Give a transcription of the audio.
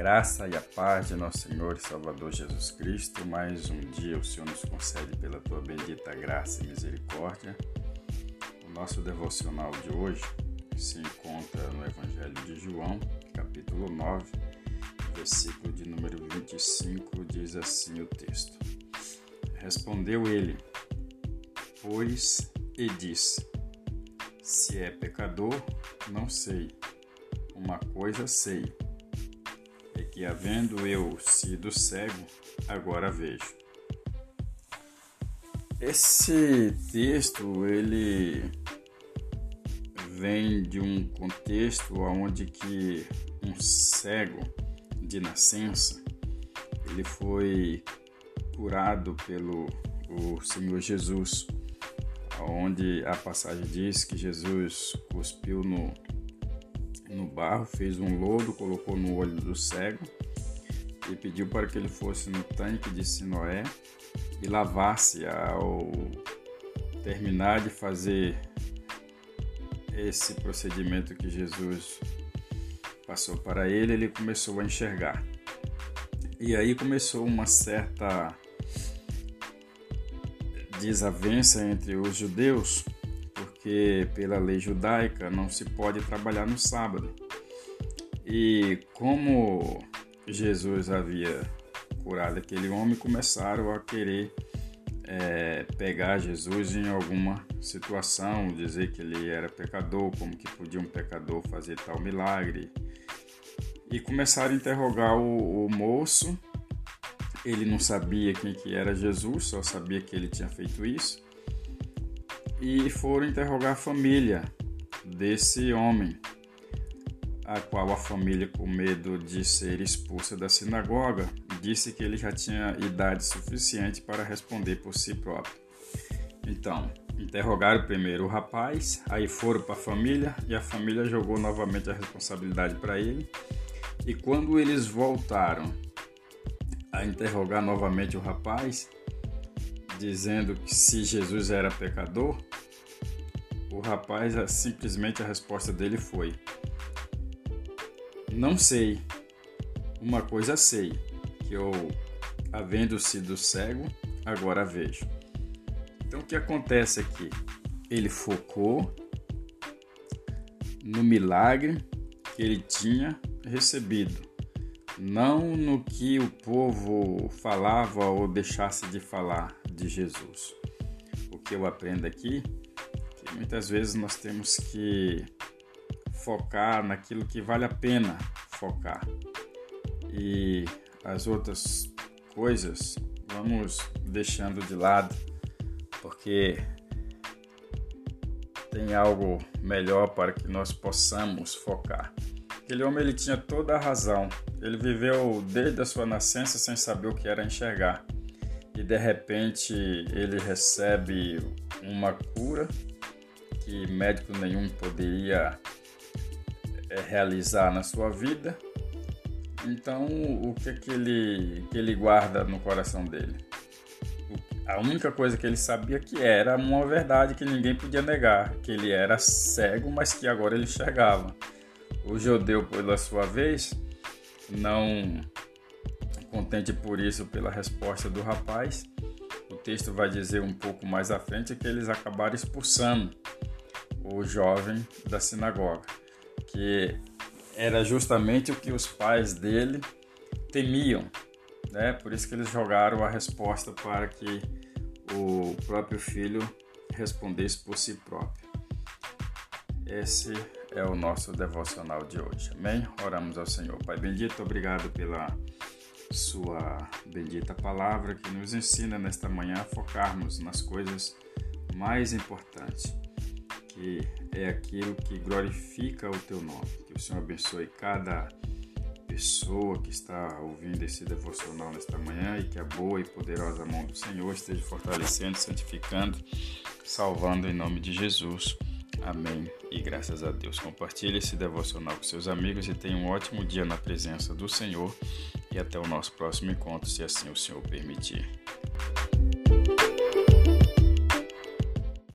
graça e a paz de nosso Senhor e Salvador Jesus Cristo, mais um dia o Senhor nos concede pela tua bendita graça e misericórdia. O nosso devocional de hoje se encontra no Evangelho de João, capítulo 9, versículo de número 25, diz assim o texto: Respondeu ele, pois, e disse: Se é pecador, não sei. Uma coisa sei que havendo eu sido cego, agora vejo. Esse texto ele vem de um contexto onde que um cego de nascença ele foi curado pelo o Senhor Jesus, onde a passagem diz que Jesus cuspiu no barro, fez um lodo, colocou no olho do cego e pediu para que ele fosse no tanque de Sinoé e lavasse ao terminar de fazer esse procedimento que Jesus passou para ele, ele começou a enxergar. E aí começou uma certa desavença entre os judeus porque pela lei judaica não se pode trabalhar no sábado. E como Jesus havia curado aquele homem, começaram a querer é, pegar Jesus em alguma situação, dizer que ele era pecador, como que podia um pecador fazer tal milagre. E começaram a interrogar o, o moço. Ele não sabia quem que era Jesus, só sabia que ele tinha feito isso e foram interrogar a família desse homem, a qual a família, com medo de ser expulsa da sinagoga, disse que ele já tinha idade suficiente para responder por si próprio. Então, interrogaram primeiro o rapaz, aí foram para a família e a família jogou novamente a responsabilidade para ele. E quando eles voltaram a interrogar novamente o rapaz, dizendo que se Jesus era pecador, o rapaz simplesmente a resposta dele foi: Não sei. Uma coisa sei, que eu, havendo sido cego, agora vejo. Então o que acontece aqui? Ele focou no milagre que ele tinha recebido, não no que o povo falava ou deixasse de falar de Jesus. O que eu aprendo aqui é que muitas vezes nós temos que focar naquilo que vale a pena focar. E as outras coisas vamos deixando de lado, porque tem algo melhor para que nós possamos focar. Aquele homem ele tinha toda a razão. Ele viveu desde a sua nascença sem saber o que era enxergar e de repente ele recebe uma cura que médico nenhum poderia realizar na sua vida. Então, o que, que, ele, que ele guarda no coração dele? A única coisa que ele sabia que era uma verdade que ninguém podia negar, que ele era cego, mas que agora ele enxergava. O judeu, pela sua vez, não contente por isso, pela resposta do rapaz, o texto vai dizer um pouco mais à frente que eles acabaram expulsando o jovem da sinagoga, que era justamente o que os pais dele temiam, né? Por isso que eles jogaram a resposta para que o próprio filho respondesse por si próprio. Esse é o nosso devocional de hoje. Amém? Oramos ao Senhor. Pai bendito, obrigado pela sua bendita palavra que nos ensina nesta manhã a focarmos nas coisas mais importantes, que é aquilo que glorifica o teu nome. Que o Senhor abençoe cada pessoa que está ouvindo esse devocional nesta manhã e que a boa e poderosa mão do Senhor esteja fortalecendo, santificando, salvando em nome de Jesus. Amém. E graças a Deus. Compartilhe esse devocional com seus amigos e tenha um ótimo dia na presença do Senhor. E até o nosso próximo encontro, se assim o Senhor permitir.